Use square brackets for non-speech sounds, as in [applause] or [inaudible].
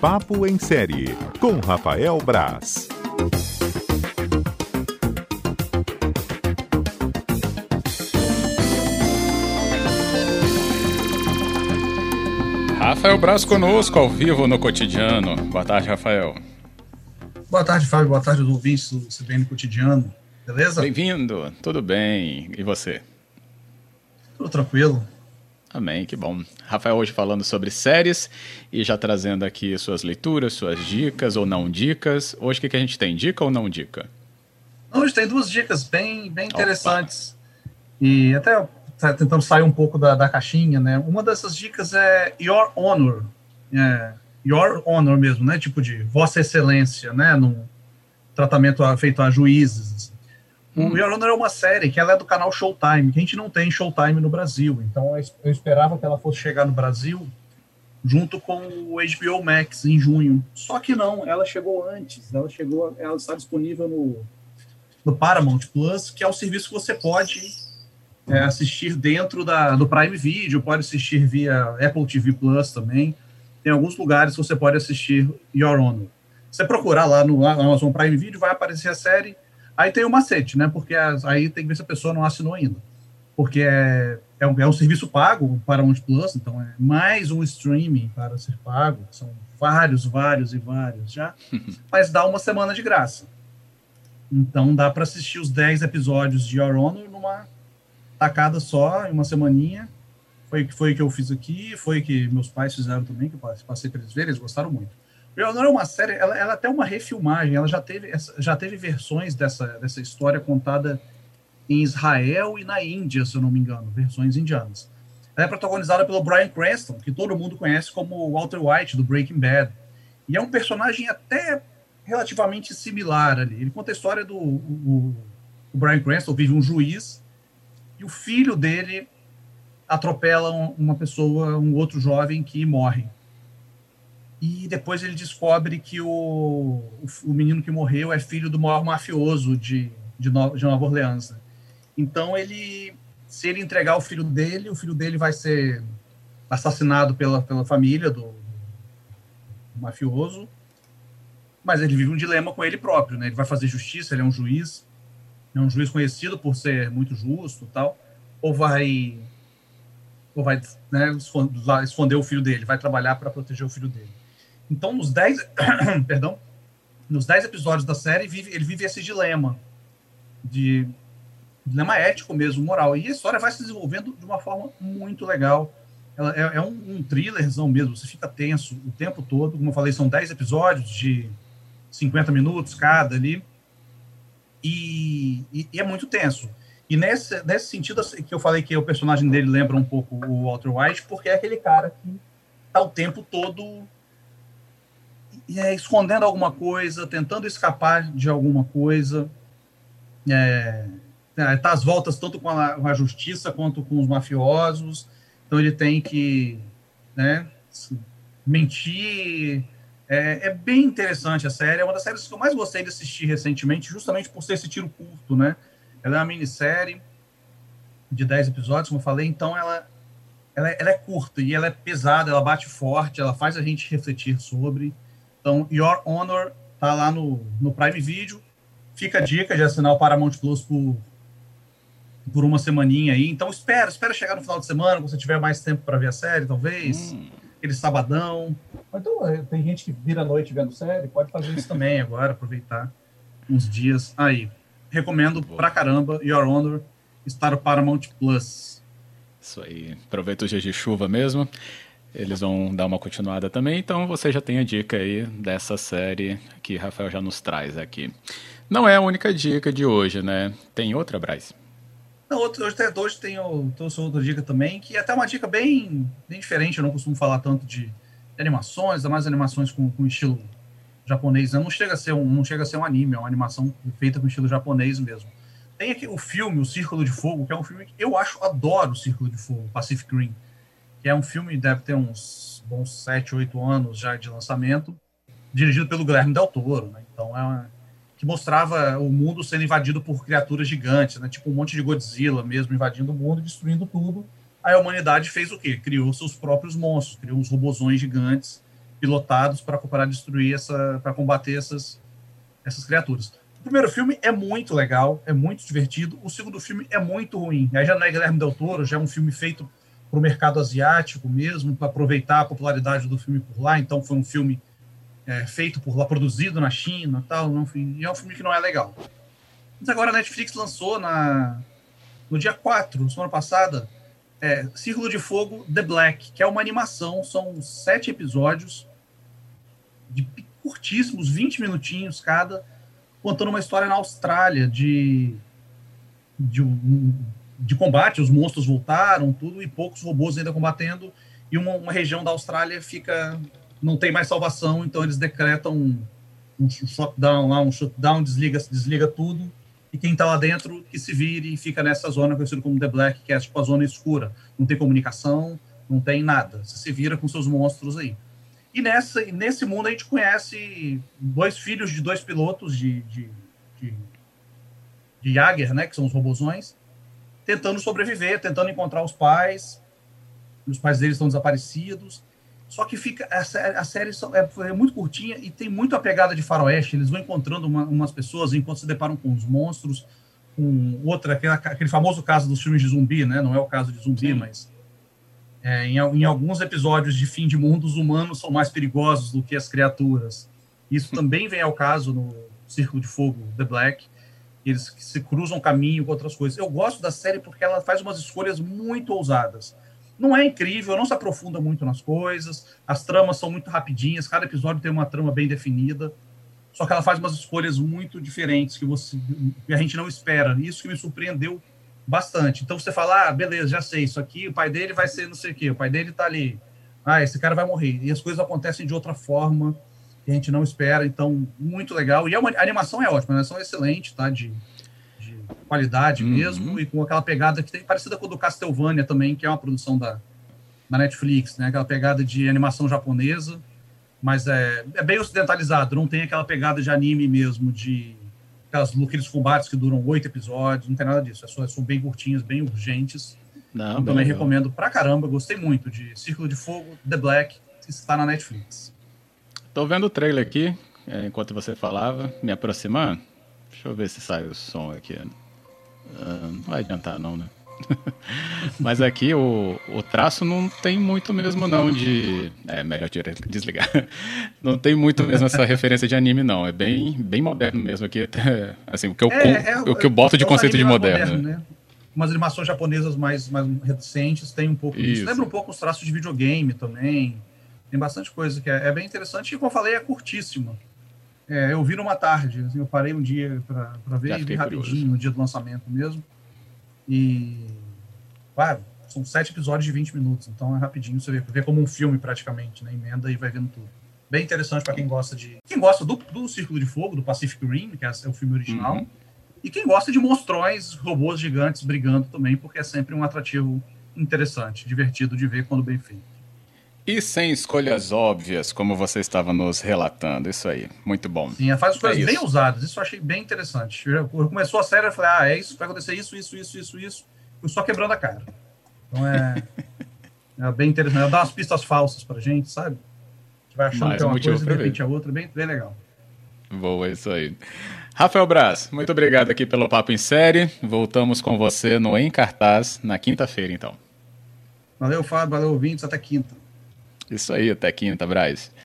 Papo em Série, com Rafael Braz. Rafael Braz conosco, ao vivo no cotidiano. Boa tarde, Rafael. Boa tarde, Fábio. Boa tarde, ouvintes do CBN Cotidiano. Beleza? Bem-vindo. Tudo bem. E você? Tudo tranquilo. Amém, que bom. Rafael hoje falando sobre séries e já trazendo aqui suas leituras, suas dicas ou não dicas. Hoje o que, que a gente tem? Dica ou não dica? Hoje tem duas dicas bem, bem interessantes. Opa. E até tá tentando sair um pouco da, da caixinha, né? Uma dessas dicas é Your Honor. É, Your Honor mesmo, né? Tipo de Vossa Excelência, né? No tratamento feito a juízes. O Your Honor é uma série que ela é do canal Showtime, que a gente não tem Showtime no Brasil. Então eu esperava que ela fosse chegar no Brasil junto com o HBO Max em junho. Só que não, ela chegou antes. Ela chegou, ela está disponível no, no Paramount Plus, que é o serviço que você pode é, assistir dentro da, do Prime Video, pode assistir via Apple TV Plus também. Tem alguns lugares que você pode assistir Your Honor. Você procurar lá no Amazon Prime Video, vai aparecer a série Aí tem o macete, né? Porque as, aí tem que ver se a pessoa não assinou ainda. Porque é, é, um, é um serviço pago para um Plus, então é mais um streaming para ser pago. São vários, vários e vários já. [laughs] mas dá uma semana de graça. Então dá para assistir os 10 episódios de Your Honor numa tacada só, em uma semaninha. Foi foi que eu fiz aqui, foi que meus pais fizeram também, que eu passei para eles verem, eles gostaram muito. Não é uma série, ela, ela é até uma refilmagem, ela já teve, já teve versões dessa, dessa história contada em Israel e na Índia, se eu não me engano, versões indianas. Ela é protagonizada pelo Brian Cranston, que todo mundo conhece como Walter White, do Breaking Bad. E é um personagem até relativamente similar ali. Ele conta a história do o, o Brian Cranston, vive um juiz, e o filho dele atropela uma pessoa, um outro jovem que morre e depois ele descobre que o, o, menino que morreu é filho do maior mafioso de, de, no, de Nova Orleans. Então ele, se ele entregar o filho dele, o filho dele vai ser assassinado pela, pela família do, do mafioso, mas ele vive um dilema com ele próprio, né? Ele vai fazer justiça, ele é um juiz, é um juiz conhecido por ser muito justo, tal, ou vai ou vai né, esconder o filho dele, vai trabalhar para proteger o filho dele. Então, nos 10, [coughs] perdão, nos 10 episódios da série, vive, ele vive esse dilema de dilema ético mesmo, moral. E a história vai se desenvolvendo de uma forma muito legal. Ela é, é um, um thrillerzão mesmo, você fica tenso o tempo todo. Como eu falei, são 10 episódios de 50 minutos cada ali. E, e, e, é muito tenso. E nesse, nesse sentido assim, que eu falei que o personagem dele lembra um pouco o Walter White, porque é aquele cara que tá o tempo todo é, escondendo alguma coisa, tentando escapar de alguma coisa. É, é, tá às voltas tanto com a, com a, justiça quanto com os mafiosos. Então ele tem que né, mentir. É, é, bem interessante a série. É uma das séries que eu mais gostei de assistir recentemente, justamente por ser esse tiro curto, né? Ela é uma minissérie de 10 episódios, como eu falei, então ela, ela, ela é curta e ela é pesada, ela bate forte, ela faz a gente refletir sobre. Então, Your Honor tá lá no, no Prime Video. Fica a dica de assinar o Paramount Plus por, por uma semaninha aí. Então, espera, espera chegar no final de semana, quando você tiver mais tempo para ver a série, talvez. Hum. Aquele sabadão. Então, é, tem gente que vira a noite vendo série, pode fazer isso também [laughs] agora, aproveitar uns dias aí. Recomendo Boa. pra caramba, Your Honor, estar no Paramount Plus. Isso aí. Aproveita os dias de chuva mesmo. Eles vão dar uma continuada também, então você já tem a dica aí dessa série que Rafael já nos traz aqui. Não é a única dica de hoje, né? Tem outra, Braz? Não, hoje, hoje tem outra dica também, que é até uma dica bem, bem diferente. Eu não costumo falar tanto de, animações, ainda mais animações com, com estilo japonês. Não chega, a ser um, não chega a ser um anime, é uma animação feita com estilo japonês mesmo. Tem aqui o filme O Círculo de Fogo, que é um filme que eu acho, adoro o Círculo de Fogo, Pacific Rim que é um filme deve ter uns bons 7, 8 anos já de lançamento, dirigido pelo Guilherme Del Toro, né? Então é uma, que mostrava o mundo sendo invadido por criaturas gigantes, né? Tipo um monte de Godzilla mesmo invadindo o mundo, destruindo tudo. Aí a humanidade fez o quê? Criou seus próprios monstros, criou uns robozões gigantes pilotados para destruir essa, para combater essas essas criaturas. O primeiro filme é muito legal, é muito divertido. O segundo filme é muito ruim. Aí já não é Guilherme Del Toro, já é um filme feito para o mercado asiático mesmo, para aproveitar a popularidade do filme por lá. Então foi um filme é, feito por lá, produzido na China, tal. Não, e é um filme que não é legal. Mas agora a Netflix lançou na no dia 4, semana passada, é, Círculo de Fogo The Black, que é uma animação, são sete episódios de curtíssimos, 20 minutinhos cada, contando uma história na Austrália de, de, de combate, os monstros voltaram, tudo, e poucos robôs ainda combatendo, e uma, uma região da Austrália fica não tem mais salvação, então eles decretam um, um shutdown lá, um shutdown, desliga, desliga tudo, e quem está lá dentro que se vire e fica nessa zona conhecida como The Black, que é tipo a zona escura. Não tem comunicação, não tem nada. Você se vira com seus monstros aí. E nessa, nesse mundo a gente conhece dois filhos de dois pilotos de, de, de, de né, que são os robozões, tentando sobreviver, tentando encontrar os pais. Os pais deles estão desaparecidos. Só que fica a, a série é, é, muito curtinha e tem muito a pegada de faroeste. Eles vão encontrando uma, umas pessoas enquanto se deparam com os monstros, com outra, aquele, aquele famoso caso dos filmes de zumbi, né? Não é o caso de zumbi, Sim. mas é, em, em, alguns episódios de fim de mundo, os humanos são mais perigosos do que as criaturas. Isso [laughs] também vem ao caso no Círculo de Fogo, The Black. Eles se cruzam caminho com outras coisas. Eu gosto da série porque ela faz umas escolhas muito ousadas não é incrível, não se aprofunda muito nas coisas, as tramas são muito rapidinhas, cada episódio tem uma trama bem definida, só que ela faz umas escolhas muito diferentes que, você, que a gente não espera. Isso que me surpreendeu bastante. Então você fala, ah, beleza, já sei, isso aqui, o pai dele vai ser não sei o quê, o pai dele tá ali, ah, esse cara vai morrer. E as coisas acontecem de outra forma que a gente não espera, então, muito legal. E é a animação é ótima, a animação é excelente, tá? De, qualidade uhum. mesmo, e com aquela pegada que tem parecida com o do Castlevania também, que é uma produção da, da Netflix, né? Aquela pegada de animação japonesa, mas é, é bem ocidentalizado, não tem aquela pegada de anime mesmo, de aquelas, aqueles combates que duram oito episódios, não tem nada disso, é só, são bem curtinhos, bem urgentes. Não, então, também recomendo pra caramba, gostei muito de Círculo de Fogo, The Black, que está na Netflix. Tô vendo o trailer aqui, é, enquanto você falava, me aproximando. Deixa eu ver se sai o som aqui. Uh, não vai adiantar, não, né? [laughs] Mas aqui o, o traço não tem muito mesmo, não, de. É melhor desligar. [laughs] Não tem muito mesmo essa referência de anime, não. É bem, bem moderno mesmo aqui. Até, assim, o que eu, é, é, o que eu boto de é conceito de moderno. moderno né? Umas animações japonesas mais, mais recentes tem um pouco disso. Lembra um pouco os traços de videogame também. Tem bastante coisa que é, é bem interessante. E como eu falei, é curtíssima. É, eu vi numa tarde, assim, eu parei um dia para ver e vi rapidinho, no dia do lançamento mesmo. E, claro, são sete episódios de 20 minutos, então é rapidinho, você vê, vê como um filme praticamente, né? Emenda e vai vendo tudo. Bem interessante para quem gosta de. Quem gosta do, do Círculo de Fogo, do Pacific Rim, que é o filme original. Uhum. E quem gosta de monstrões, robôs gigantes brigando também, porque é sempre um atrativo interessante, divertido de ver quando bem feito. E sem escolhas óbvias, como você estava nos relatando. Isso aí, muito bom. Sim, faz coisas é bem ousadas. Isso eu achei bem interessante. Quando começou a série, eu falei, ah, é isso, vai acontecer isso, isso, isso, isso, isso. Fui só quebrando a cara. Então é, [laughs] é bem interessante. Ela dá umas pistas falsas pra gente, sabe? A gente vai achando Mais que é uma coisa e de repente é outra. Bem, bem legal. Boa, é isso aí. Rafael Braz, muito obrigado aqui pelo Papo em Série. Voltamos com você no Em Cartaz na quinta-feira, então. Valeu, Fábio. Valeu, ouvintes. Até quinta. Isso aí, até quinta, Braz.